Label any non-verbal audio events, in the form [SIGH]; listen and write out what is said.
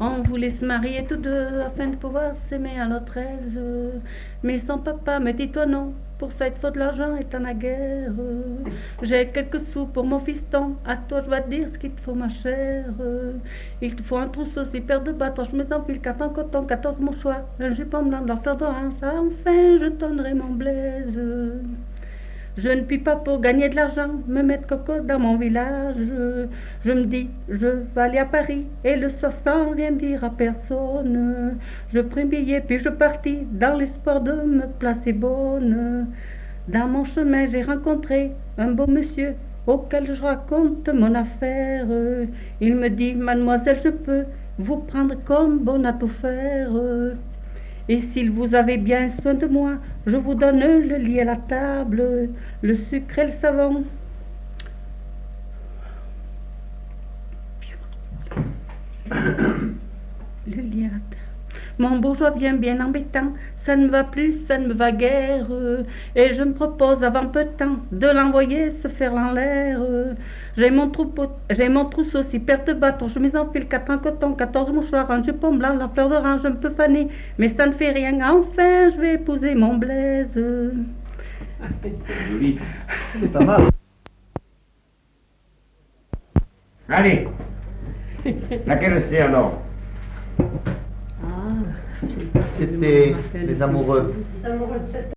On voulait se marier tous deux afin de pouvoir s'aimer à notre aise. Mais son papa me dit toi non, pour ça il te faut de l'argent et t'en as guère. J'ai quelques sous pour mon fiston, à toi je vais dire ce qu'il te faut ma chère. Il te faut un trousseau, six paires de bâtons, je me enfile, quatre en coton, quatorze mouchoirs, un jupon blanc, de faire de ça enfin je donnerai mon blaise. Je ne puis pas pour gagner de l'argent me mettre coco dans mon village. Je me dis, je vais aller à Paris et le soir sans rien dire à personne. Je pris billet puis je partis dans l'espoir de me placer bonne. Dans mon chemin j'ai rencontré un beau monsieur auquel je raconte mon affaire. Il me dit, mademoiselle, je peux vous prendre comme bon à tout faire. Et s'il vous avez bien soin de moi, je vous donne le lit à la table, le sucre et le savon. Le lit à la table. Mon bourgeois vient bien embêtant, ça ne va plus, ça ne me va guère, et je me propose avant peu de temps de l'envoyer se faire en l'air. Mon troupeau, j'ai mon trousseau, six paires de bâtons, je mets en fil quatre en coton, quatorze mouchoirs, un jupon blanc, la fleur d'orange, je me peux faner, mais ça ne fait rien, enfin je vais épouser mon blaise. Joli, c'est pas mal. Allez, [LAUGHS] laquelle c'est alors? Ah, C'était les amoureux. Les amoureux de cette